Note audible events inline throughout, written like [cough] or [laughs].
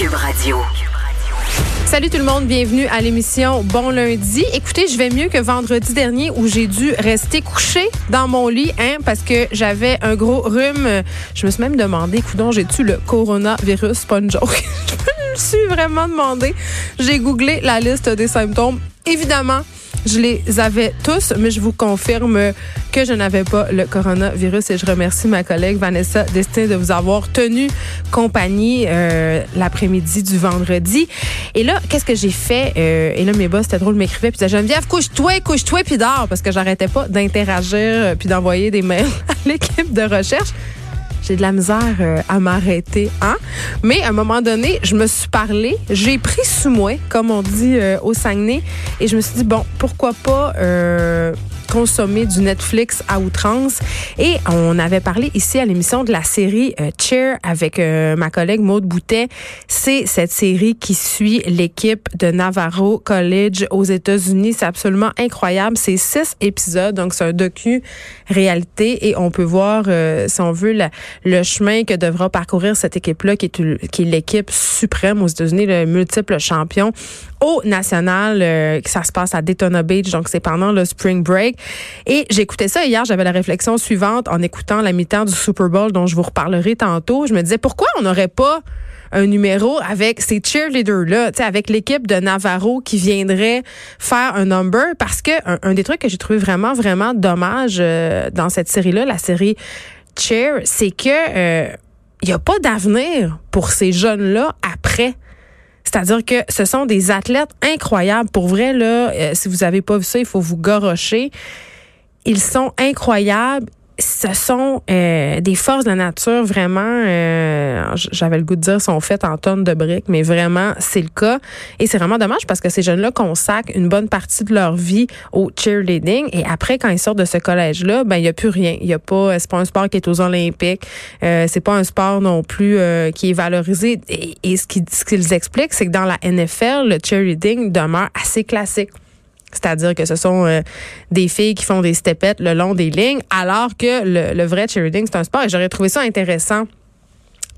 Cube Radio. Salut tout le monde, bienvenue à l'émission Bon lundi. Écoutez, je vais mieux que vendredi dernier où j'ai dû rester couché dans mon lit hein, parce que j'avais un gros rhume. Je me suis même demandé, coudon, j'ai-tu le coronavirus? Pas [laughs] je me suis vraiment demandé. J'ai googlé la liste des symptômes. Évidemment, je les avais tous, mais je vous confirme que je n'avais pas le coronavirus et je remercie ma collègue Vanessa Destin de vous avoir tenu compagnie euh, l'après-midi du vendredi. Et là, qu'est-ce que j'ai fait? Euh, et là, mes boss, c'était drôle, m'écrivaient, puis disaient, Geneviève, couche-toi, couche-toi, puis dors, parce que j'arrêtais pas d'interagir euh, puis d'envoyer des mails [laughs] à l'équipe de recherche j'ai de la misère euh, à m'arrêter, hein? Mais à un moment donné, je me suis parlé, j'ai pris sous moi, comme on dit euh, au Saguenay, et je me suis dit bon, pourquoi pas euh, consommer du Netflix à outrance. Et on avait parlé ici à l'émission de la série Cheer avec ma collègue Maude Boutet. C'est cette série qui suit l'équipe de Navarro College aux États-Unis. C'est absolument incroyable. C'est six épisodes, donc c'est un docu réalité et on peut voir, si on veut, le chemin que devra parcourir cette équipe-là, qui est l'équipe suprême aux États-Unis, le multiple champion au national, euh, ça se passe à Daytona Beach, donc c'est pendant le spring break. Et j'écoutais ça hier, j'avais la réflexion suivante en écoutant la mi-temps du Super Bowl dont je vous reparlerai tantôt. Je me disais, pourquoi on n'aurait pas un numéro avec ces cheerleaders-là, avec l'équipe de Navarro qui viendrait faire un number? Parce que un, des trucs que j'ai trouvé vraiment, vraiment dommage euh, dans cette série-là, la série Chair, c'est que il euh, n'y a pas d'avenir pour ces jeunes-là après. C'est-à-dire que ce sont des athlètes incroyables. Pour vrai, là, euh, si vous avez pas vu ça, il faut vous gorocher. Ils sont incroyables ce sont euh, des forces de la nature vraiment, euh, j'avais le goût de dire, sont faites en tonnes de briques, mais vraiment, c'est le cas. Et c'est vraiment dommage parce que ces jeunes-là consacrent une bonne partie de leur vie au cheerleading. Et après, quand ils sortent de ce collège-là, ben il y a plus rien. Il y a pas, c'est pas un sport qui est aux Olympiques. Euh, c'est pas un sport non plus euh, qui est valorisé. Et, et ce qu'ils expliquent, c'est que dans la NFL, le cheerleading demeure assez classique. C'est-à-dire que ce sont euh, des filles qui font des stepettes le long des lignes, alors que le, le vrai cheerleading, c'est un sport. Et j'aurais trouvé ça intéressant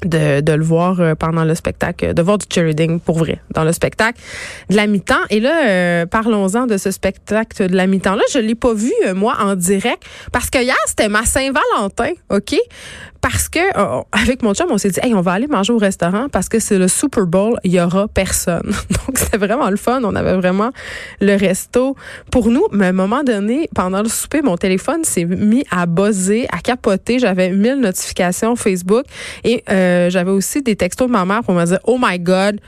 de, de, le voir euh, pendant le spectacle, de voir du cheerleading pour vrai dans le spectacle de la mi-temps. Et là, euh, parlons-en de ce spectacle de la mi-temps. Là, je l'ai pas vu moi en direct parce que hier c'était ma Saint-Valentin, ok? Parce que euh, avec mon chum, on s'est dit, hey, on va aller manger au restaurant parce que c'est le Super Bowl, il y aura personne. [laughs] Donc c'était vraiment le fun. On avait vraiment le resto pour nous. Mais à un moment donné, pendant le souper, mon téléphone s'est mis à buzzer, à capoter. J'avais mille notifications Facebook et euh, j'avais aussi des textos de ma mère pour me dire, oh my God,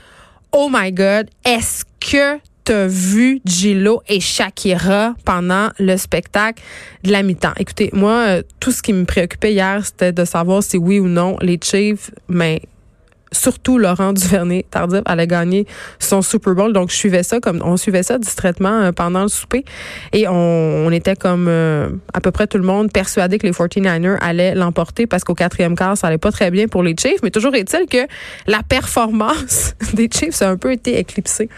oh my God, est-ce que t'as vu Gillo et Shakira pendant le spectacle de la mi-temps? Écoutez, moi, euh, tout ce qui me préoccupait hier, c'était de savoir si oui ou non les Chiefs, mais surtout Laurent Duvernay Tardif allait gagner son Super Bowl. Donc je suivais ça comme on suivait ça distraitement euh, pendant le souper. Et on, était comme euh, à peu près tout le monde persuadé que les 49ers allaient l'emporter parce qu'au quatrième quart ça allait pas très bien pour les Chiefs. Mais toujours est-il que la performance [laughs] des Chiefs a un peu été éclipsée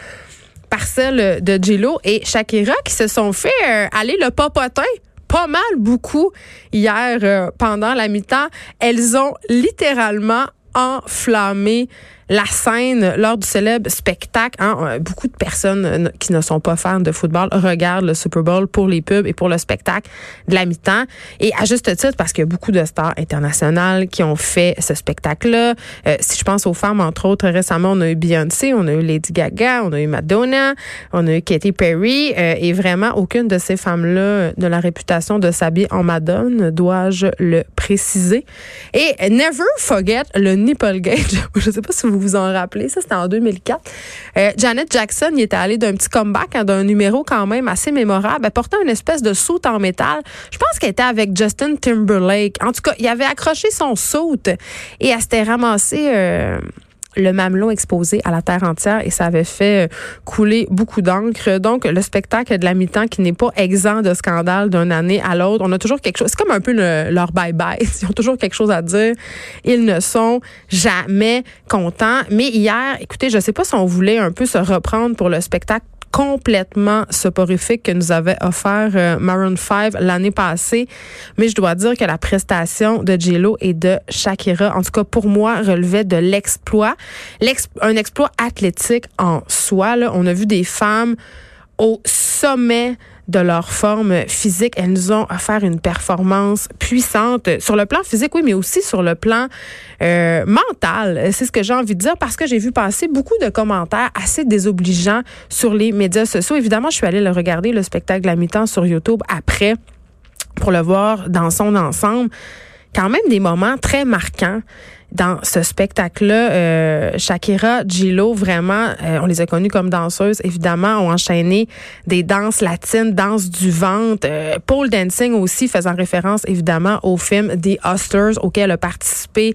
par celle de Gillo et Shakira qui se sont fait euh, aller le popotin pas mal beaucoup hier pendant la mi-temps. Elles ont littéralement enflammé la scène lors du célèbre spectacle. Hein, euh, beaucoup de personnes euh, qui ne sont pas fans de football regardent le Super Bowl pour les pubs et pour le spectacle de la mi-temps. Et à juste titre, parce qu'il y a beaucoup de stars internationales qui ont fait ce spectacle-là. Euh, si je pense aux femmes, entre autres, récemment, on a eu Beyoncé, on a eu Lady Gaga, on a eu Madonna, on a eu Katy Perry. et vraiment, aucune de ces femmes-là de la réputation de s'habiller en Madone, dois-je le préciser. Et never forget le nipple gauge. [laughs] je sais pas si vous vous vous en rappelez. Ça, c'était en 2004. Euh, Janet Jackson, il était allé d'un petit comeback, d'un numéro quand même assez mémorable. Elle portait une espèce de soute en métal. Je pense qu'elle était avec Justin Timberlake. En tout cas, il avait accroché son soute et elle s'était ramassée... Euh, le mamelon exposé à la terre entière et ça avait fait euh, couler beaucoup d'encre. Donc, le spectacle de la mi-temps qui n'est pas exempt de scandale d'une année à l'autre. On a toujours quelque chose. C'est comme un peu leur bye-bye. [laughs] Ils ont toujours quelque chose à dire. Ils ne sont jamais contents. Mais hier, écoutez, je sais pas si on voulait un peu se reprendre pour le spectacle complètement soporifique que nous avait offert euh, Maroon 5 l'année passée. Mais je dois dire que la prestation de Jello et de Shakira, en tout cas pour moi, relevait de l'exploit. un exploit athlétique en soi. Là. On a vu des femmes au sommet de leur forme physique. Elles nous ont offert une performance puissante sur le plan physique, oui, mais aussi sur le plan euh, mental. C'est ce que j'ai envie de dire parce que j'ai vu passer beaucoup de commentaires assez désobligeants sur les médias sociaux. Évidemment, je suis allée le regarder, le spectacle de la mi-temps sur YouTube après pour le voir dans son ensemble. Quand même des moments très marquants dans ce spectacle-là, euh, Shakira, Gillo, vraiment, euh, on les a connus comme danseuses, évidemment, ont enchaîné des danses latines, danse du ventre, euh, pole dancing aussi, faisant référence évidemment au film The Hustlers auquel a participé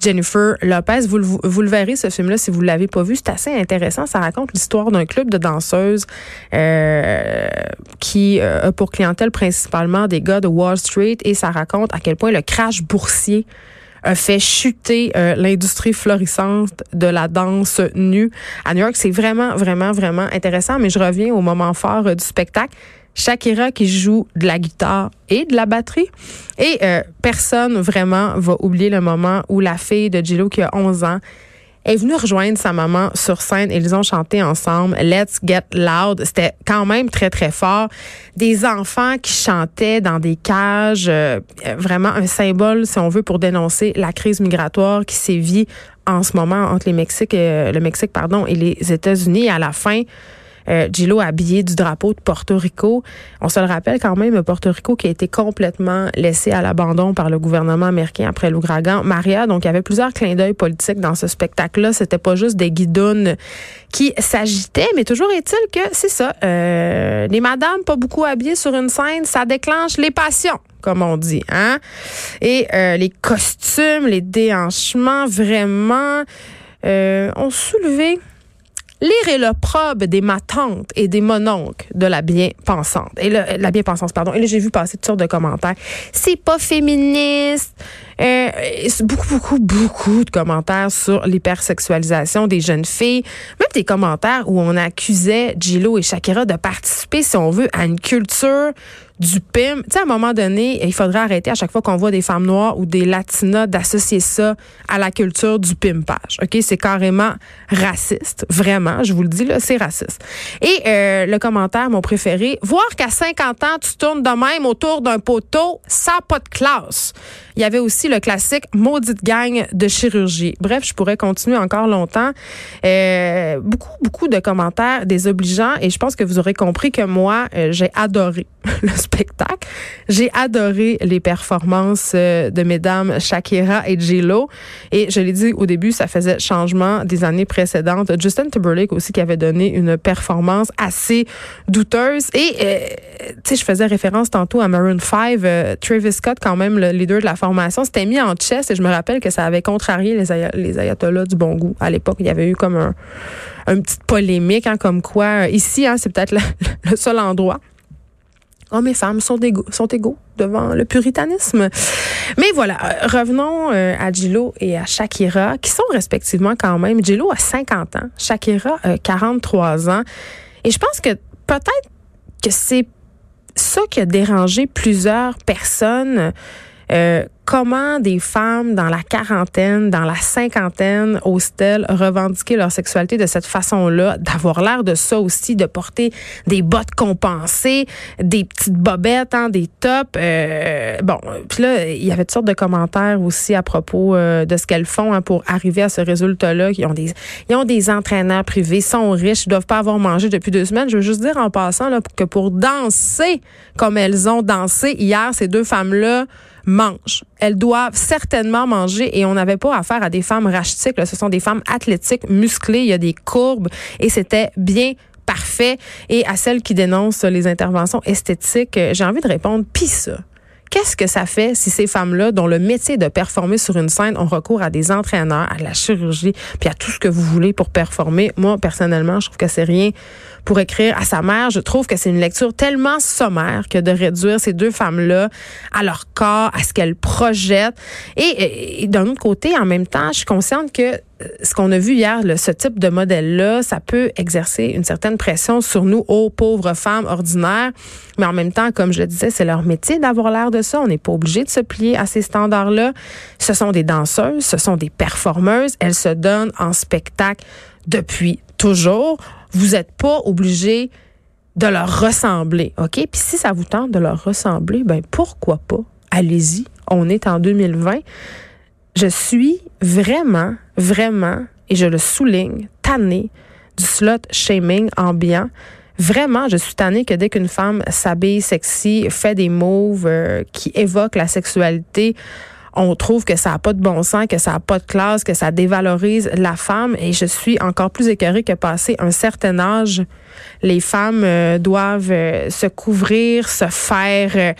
Jennifer Lopez. Vous, vous, le verrez, ce film-là, si vous ne l'avez pas vu. C'est assez intéressant. Ça raconte l'histoire d'un club de danseuses euh, qui a pour clientèle principalement des gars de Wall Street et ça raconte à quel point le crash boursier a fait chuter euh, l'industrie florissante de la danse nue à New York. C'est vraiment, vraiment, vraiment intéressant. Mais je reviens au moment fort euh, du spectacle. Shakira qui joue de la guitare et de la batterie. Et euh, personne vraiment va oublier le moment où la fille de Gillo qui a 11 ans est venue rejoindre sa maman sur scène et ils ont chanté ensemble Let's Get Loud. C'était quand même très, très fort. Des enfants qui chantaient dans des cages, euh, vraiment un symbole, si on veut, pour dénoncer la crise migratoire qui sévit en ce moment entre les Mexique, euh, le Mexique pardon, et les États-Unis. À la fin, euh, habillé du drapeau de Porto Rico. On se le rappelle quand même, Porto Rico qui a été complètement laissé à l'abandon par le gouvernement américain après l'ouragan Maria. Donc, il y avait plusieurs clins d'œil politiques dans ce spectacle-là. C'était pas juste des guidounes qui s'agitaient, mais toujours est-il que c'est ça. Euh, les madames pas beaucoup habillées sur une scène, ça déclenche les passions comme on dit, hein? Et euh, les costumes, les déhanchements, vraiment, euh, ont soulevé Lire et le probe des matantes et des mononcles de la bien-pensante. Et la bien-pensance, pardon. Et là, j'ai vu passer toutes sortes de commentaires. C'est pas féministe. Euh, beaucoup, beaucoup, beaucoup de commentaires sur l'hypersexualisation des jeunes filles. Même des commentaires où on accusait Gillo et Shakira de participer, si on veut, à une culture du PIM. Tu sais, à un moment donné, il faudrait arrêter à chaque fois qu'on voit des femmes noires ou des latinas d'associer ça à la culture du pimpage. OK? C'est carrément raciste. Vraiment, je vous le dis, là, c'est raciste. Et euh, le commentaire, mon préféré, voir qu'à 50 ans, tu tournes de même autour d'un poteau, ça pas de classe. Il y avait aussi le classique maudite gang de chirurgie. Bref, je pourrais continuer encore longtemps. Euh, beaucoup, beaucoup de commentaires désobligeants et je pense que vous aurez compris que moi, euh, j'ai adoré [laughs] le spectacle. J'ai adoré les performances euh, de mesdames Shakira et J-Lo. Et je l'ai dit au début, ça faisait changement des années précédentes. Justin Timberlake aussi qui avait donné une performance assez douteuse. Et, euh, tu sais, je faisais référence tantôt à Maroon 5. Euh, Travis Scott, quand même, le leader de la formation, s'était mis en chess et je me rappelle que ça avait contrarié les, les ayatollahs du bon goût. À l'époque, il y avait eu comme un, une petite polémique, hein, comme quoi, ici, hein, c'est peut-être le [laughs] seul endroit hommes et femmes sont égaux, sont égaux devant le puritanisme. Mais voilà, euh, revenons euh, à Gillo et à Shakira, qui sont respectivement quand même. Gillo a 50 ans, Shakira a 43 ans. Et je pense que peut-être que c'est ça qui a dérangé plusieurs personnes. Euh, comment des femmes dans la quarantaine, dans la cinquantaine osent-elles revendiquer leur sexualité de cette façon-là, d'avoir l'air de ça aussi, de porter des bottes compensées, des petites bobettes, hein, des tops? Euh, bon, puis là, il y avait toutes sortes de commentaires aussi à propos euh, de ce qu'elles font hein, pour arriver à ce résultat-là. Ils ont des, ils ont des entraîneurs privés, sont riches, doivent pas avoir mangé depuis deux semaines. Je veux juste dire en passant là, que pour danser comme elles ont dansé hier, ces deux femmes-là mangent. Elles doivent certainement manger et on n'avait pas affaire à des femmes rachitiques. Ce sont des femmes athlétiques, musclées, il y a des courbes et c'était bien parfait. Et à celles qui dénoncent les interventions esthétiques, j'ai envie de répondre, pis ça Qu'est-ce que ça fait si ces femmes-là, dont le métier de performer sur une scène, ont recours à des entraîneurs, à la chirurgie, puis à tout ce que vous voulez pour performer? Moi, personnellement, je trouve que c'est rien pour écrire à sa mère. Je trouve que c'est une lecture tellement sommaire que de réduire ces deux femmes-là à leur corps, à ce qu'elles projettent. Et, d'un autre côté, en même temps, je suis consciente que ce qu'on a vu hier, ce type de modèle-là, ça peut exercer une certaine pression sur nous, aux pauvres femmes ordinaires. Mais en même temps, comme je le disais, c'est leur métier d'avoir l'air de ça. On n'est pas obligé de se plier à ces standards-là. Ce sont des danseuses, ce sont des performeuses. Elles se donnent en spectacle depuis toujours. Vous n'êtes pas obligé de leur ressembler, OK? Puis si ça vous tente de leur ressembler, ben pourquoi pas? Allez-y. On est en 2020. Je suis vraiment, vraiment, et je le souligne, tannée du slot shaming ambiant. Vraiment, je suis tannée que dès qu'une femme s'habille sexy, fait des moves euh, qui évoquent la sexualité, on trouve que ça n'a pas de bon sens, que ça n'a pas de classe, que ça dévalorise la femme. Et je suis encore plus écœurée que passé un certain âge, les femmes euh, doivent euh, se couvrir, se faire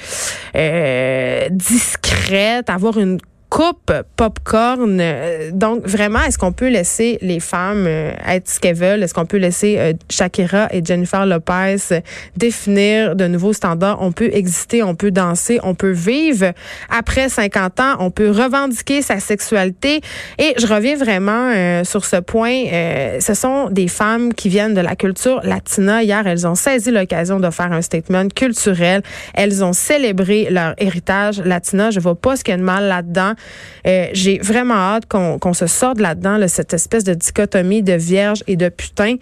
euh, discrètes, avoir une coupe popcorn. Euh, donc, vraiment, est-ce qu'on peut laisser les femmes euh, être ce qu'elles veulent? Est-ce qu'on peut laisser euh, Shakira et Jennifer Lopez définir de nouveaux standards? On peut exister, on peut danser, on peut vivre. Après 50 ans, on peut revendiquer sa sexualité. Et je reviens vraiment sur ce point. ce sont des femmes qui viennent de la culture latina. Hier, elles ont saisi l'occasion de faire un statement culturel. Elles ont célébré leur héritage latina. Je vois pas ce qu'il y a de mal là-dedans. Euh, j'ai vraiment hâte qu'on se sorte là-dedans, cette espèce de dichotomie de vierge et de putain.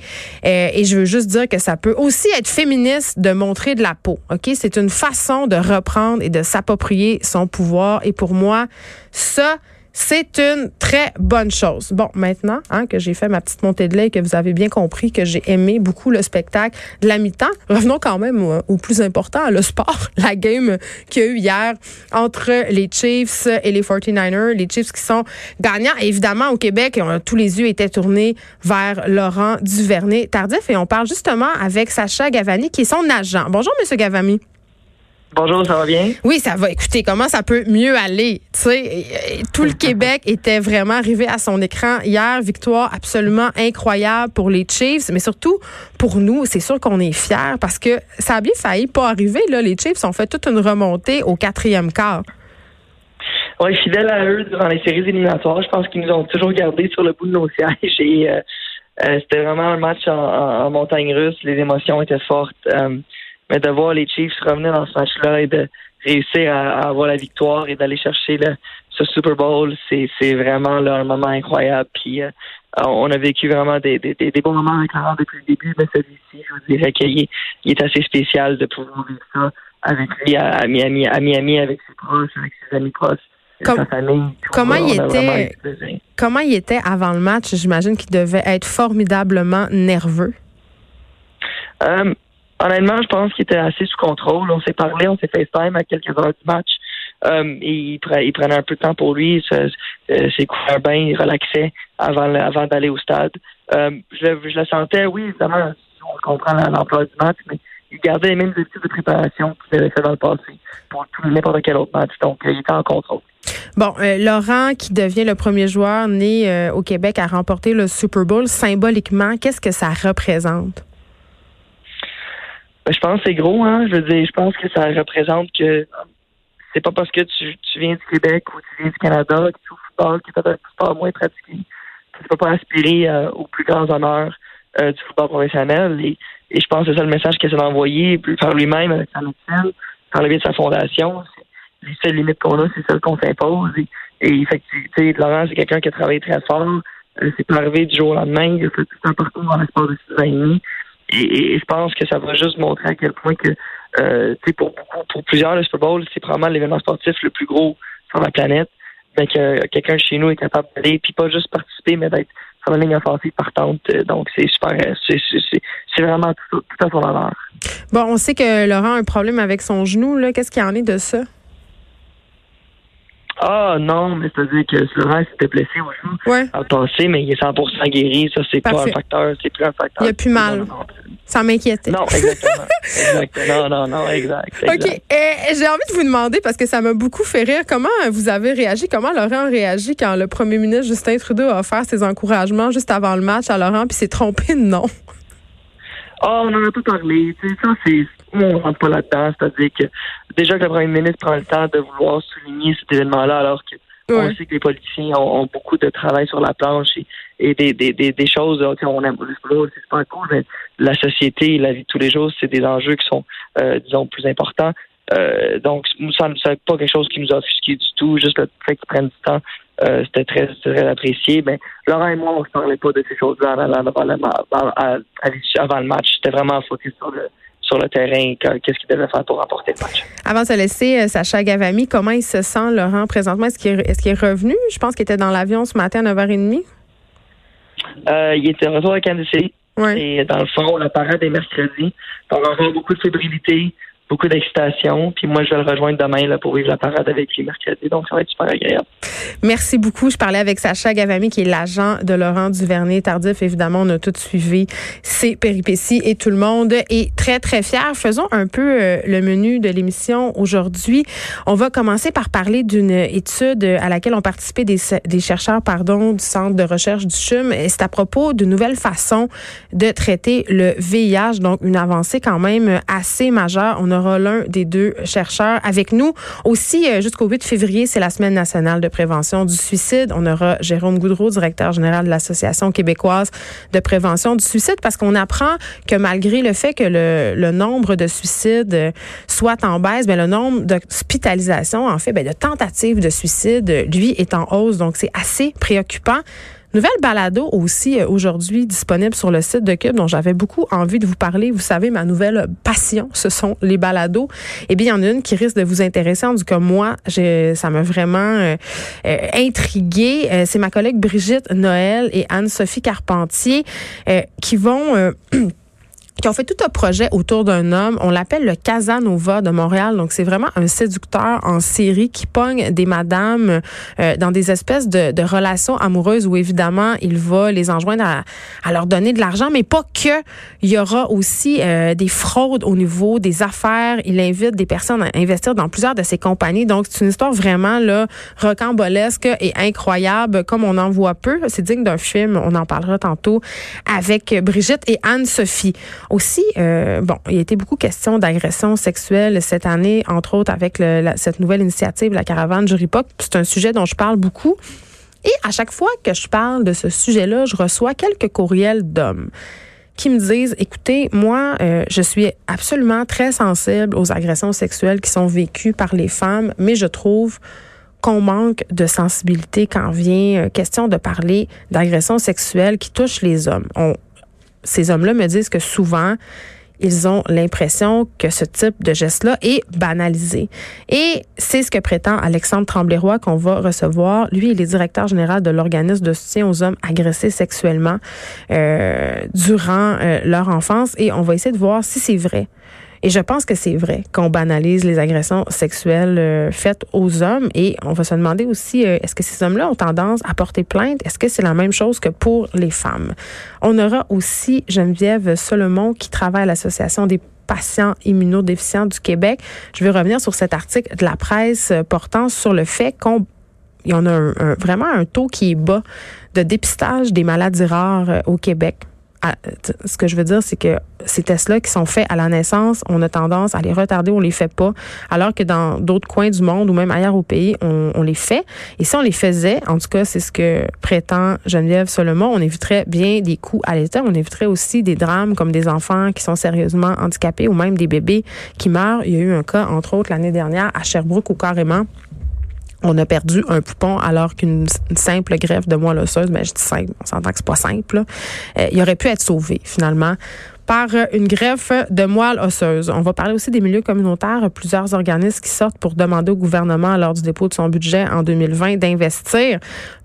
Euh, et je veux juste dire que ça peut aussi être féministe de montrer de la peau. C'est une façon de reprendre et de s'approprier son pouvoir. Et pour moi, ça c'est une très bonne chose. Bon, maintenant hein, que j'ai fait ma petite montée de lait et que vous avez bien compris que j'ai aimé beaucoup le spectacle de la mi-temps, revenons quand même au, plus important, le sport, [laughs] la game qu'il y a eu hier entre les Chiefs et les 49ers. Les Chiefs qui sont gagnants. évidemment, au Québec, tous les yeux étaient tournés vers Laurent Duvernay-Tardif et on parle justement avec Sacha Gavani qui est son agent. Bonjour, Monsieur Gavani. Bonjour, ça va bien? Oui, ça va. Écoutez, comment ça peut mieux aller? Tu sais, tout le Québec était vraiment arrivé à son écran hier. Victoire absolument incroyable pour les Chiefs, mais surtout pour nous. C'est sûr qu'on est fiers parce que ça a bien failli pas arriver. Là. Les Chiefs ont fait toute une remontée au quatrième quart. Oui, fidèle à eux durant les séries éliminatoires. Je pense qu'ils nous ont toujours gardés sur le bout de nos sièges et euh, euh, c'était vraiment un match en, montagne russe. Les émotions étaient fortes. Euh, mais de voir les Chiefs revenir dans ce match-là et de réussir à, avoir la victoire et d'aller chercher le, ce Super Bowl, c'est, vraiment un moment incroyable. Puis euh, on a vécu vraiment des, des, des bons moments avec Laurent depuis le début, mais celui-ci, je vous dirais qu'il est, assez spécial de pouvoir vivre ça avec lui à, Miami, à Miami, avec ses proches, avec ses amis proches. sa famille, comment il était comment il était avant le match? J'imagine qu'il devait être formidablement nerveux. Euh, honnêtement, je pense qu'il était assez sous contrôle. On s'est parlé, on s'est FaceTime à quelques heures du match. Euh, il, prenait un peu de temps pour lui. Euh, ses couleurs bien, il relaxait avant, d'aller au stade. Euh, je, le sentais, oui, évidemment, on comprend l'emploi du match, mais il gardait les mêmes habitudes de préparation qu'il avait fait dans le passé pour n'importe quel autre match. Donc, il était en contrôle. Bon, Laurent, qui devient le premier joueur né au Québec à remporter le Super Bowl, symboliquement, qu'est-ce que ça représente? Ben, je pense que c'est gros, hein. Je veux dire, je pense que ça représente que c'est pas parce que tu, viens du Québec ou tu viens du Canada, que tu joues au football, qui est peut-être un sport moins pratiqué, que tu peux pas aspirer euh, aux plus grands honneurs euh, du football professionnel. Et, je pense que c'est ça le message qu'il essaie d'envoyer par lui-même avec sa médecine, par le biais de sa fondation. Les seules limites qu'on a, c'est celles qu'on s'impose. Et, et effectivement, Laurent, c'est quelqu'un qui a travaillé très fort. Euh, c'est pas arrivé du jour au lendemain. Il a fait tout un parcours dans l'espace de six ans et. Et, je pense que ça va juste montrer à quel point que euh, pour beaucoup, pour plusieurs, le Super Bowl, c'est probablement l'événement sportif le plus gros sur la planète. Mais que quelqu'un chez nous est capable d'aller, puis pas juste participer, mais d'être sur la ligne offensive partante. Donc, c'est super, c'est vraiment tout, tout, à son honneur. Bon, on sait que Laurent a un problème avec son genou. Qu'est-ce qu'il en est de ça? Ah non, mais c'est-à-dire que Laurent s'était blessé au genou Ouais. passé, mais il est 100% guéri. Ça, c'est pas un facteur. C'est plus un facteur. Il a plus mal. Non, non, non. Ça m'inquiétait. Non, exactement. exact. Non, non, non, exact. [laughs] exact. OK. Et j'ai envie de vous demander, parce que ça m'a beaucoup fait rire, comment vous avez réagi, comment Laurent a réagi quand le premier ministre Justin Trudeau a offert ses encouragements juste avant le match à Laurent, puis s'est trompé de nom? Ah, on en a pas parlé. Tu sais, ça, c'est. On rentre pas là-dedans. C'est-à-dire que déjà que le premier ministre prend le temps de vouloir souligner cet événement-là, alors que on Ouais. sait que les politiciens ont, ont beaucoup de travail sur la planche et, et des, des, des, des choses. là, tu sais, on aime c'est pas cool, mais la société, la vie de tous les jours, c'est des enjeux qui sont, euh, disons, plus importants. Euh, donc, ça n'est pas quelque chose qui nous a offusqué du tout. Juste le fait qu'ils prennent du temps, euh, c'était très, très apprécié. Mais Laurent et moi, on ne se parlait pas de ces choses-là avant, avant le avant- avant match. C'était vraiment focus sur le, sur le terrain, que- qu'est-ce qu'il devait faire pour remporter le match. Avant de se laisser, euh, Sacha Gavami, comment il se sent, Laurent, présentement? Est-ce qu'il est, revenu? Je pense qu'il était dans l'avion ce matin à 9h30. Euh, il était retour à Kansas City. Oui. Et dans le fond, la parade est mercredi. On va avoir beaucoup de fébrilité, beaucoup d'excitation. Puis moi, je vais le rejoindre demain là, pour vivre la parade avec lui mercredi. Donc, ça va être super agréable. Merci beaucoup. Je parlais avec Sacha Gavami, qui est l'agent de Laurent Duvernay Tardif. Évidemment, on a tout suivi ses péripéties et tout le monde est très, très fier. Faisons un peu euh, le menu de l'émission aujourd'hui. On va commencer par parler d'une étude à laquelle ont participé des, des chercheurs pardon, du Centre de recherche du CHUM. C'est à propos d'une nouvelle façon de traiter le VIH, donc une avancée quand même assez majeure. On aura l'un des deux chercheurs avec nous. Aussi, euh, jusqu'au 8 février, c'est la Semaine nationale de prévention du suicide. On aura Jérôme Goudreau, directeur général de l'Association québécoise de prévention du suicide, parce qu'on apprend que malgré le fait que le, nombre de suicides euh, soit en baisse, ben, le nombre d'hospitalisations, en fait, ben, de tentatives de suicide, lui, est en hausse. Donc, c'est assez préoccupant. Nouvelle balado aussi euh, aujourd'hui disponible sur le site de Cube dont j'avais beaucoup envie de vous parler. Vous savez, ma nouvelle passion, ce sont les balados. Eh bien, il y en a une qui risque de vous intéresser. En tout cas, moi, ça m'a vraiment euh, euh, intriguée. Euh, C'est ma collègue Brigitte Noël et Anne-Sophie Carpentier qui vont... [clears throat] qui ont fait tout un projet autour d'un homme. On l'appelle le Casanova de Montréal. Donc, c'est vraiment un séducteur en série qui pogne des madames euh, dans des espèces de, de relations amoureuses où, évidemment, il va les enjoindre à, à leur donner de l'argent, mais pas que. Il y aura aussi euh, des fraudes au niveau des affaires. Il invite des personnes à investir dans plusieurs de ses compagnies. Donc, c'est une histoire vraiment là rocambolesque et incroyable, comme on en voit peu. C'est digne d'un film. On en parlera tantôt avec Brigitte et Anne-Sophie. Aussi, euh, bon, il y a été beaucoup question d'agression sexuelle cette année, entre autres avec cette nouvelle initiative, la caravane Jury Pop. C'est un sujet dont je parle beaucoup. Et à chaque fois que je parle de ce sujet-là, je reçois quelques courriels d'hommes qui me disent, écoutez, moi, euh, je suis absolument très sensible aux agressions sexuelles qui sont vécues par les femmes, mais je trouve qu'on manque de sensibilité quand vient euh, question de parler d'agressions sexuelles qui touchent les hommes. Ces hommes-là me disent que souvent, ils ont l'impression que ce type de geste-là est banalisé. Et c'est ce que prétend Alexandre Tremblay-Roy qu'on va recevoir. Lui, il est directeur général de l'organisme de soutien aux hommes agressés sexuellement euh, durant euh, leur enfance. Et on va essayer de voir si c'est vrai. Et je pense que c'est vrai qu'on banalise les agressions sexuelles euh, faites aux hommes. Et on va se demander aussi, euh, est-ce que ces hommes-là ont tendance à porter plainte? Est-ce que c'est la même chose que pour les femmes? On aura aussi Geneviève Solomon qui travaille à l'Association des patients immunodéficients du Québec. Je vais revenir sur cet article de la presse euh, portant sur le fait qu'on y en a vraiment un taux qui est bas de dépistage des maladies rares au Québec. T- ce que je veux dire, c'est que ces tests-là qui sont faits à la naissance, on a tendance à les retarder, on les fait pas, alors que dans d'autres coins du monde ou même ailleurs au pays, on, on les fait. Et si on les faisait, en tout cas, c'est ce que prétend Geneviève Solomon, on éviterait bien des coups à l'État, on éviterait aussi des drames comme des enfants qui sont sérieusement handicapés ou même des bébés qui meurent. Il y a eu un cas, entre autres, l'année dernière à Sherbrooke où carrément on a perdu un poupon alors qu'une une simple greffe de moelle osseuse, ben je dis simple, on s'entend que c'est pas simple, euh, il aurait pu être sauvé finalement par une greffe de moelle osseuse. On va parler aussi des milieux communautaires, plusieurs organismes qui sortent pour demander au gouvernement lors du dépôt de son budget en 2020 d'investir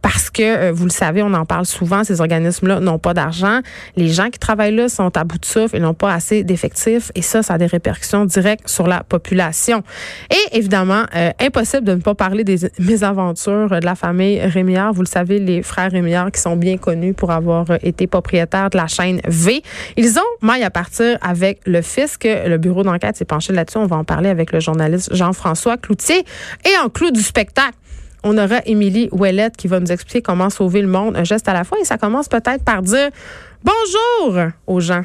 parce que, euh, vous le savez, on en parle souvent, ces organismes-là n'ont pas d'argent. Les gens qui travaillent là sont à bout de souffle, ils n'ont pas assez d'effectifs et ça, ça a des répercussions directes sur la population. Et évidemment, euh, impossible de ne pas parler des mésaventures de la famille Rémillard. Vous le savez, les frères Rémillard qui sont bien connus pour avoir été propriétaires de la chaîne V. Ils ont à partir avec le fisc. Le bureau d'enquête s'est penché là-dessus. On va en parler avec le journaliste Jean-François Cloutier. Et en clou du spectacle, on aura Émilie Ouellette qui va nous expliquer comment sauver le monde un geste à la fois. Et ça commence peut-être par dire bonjour aux gens.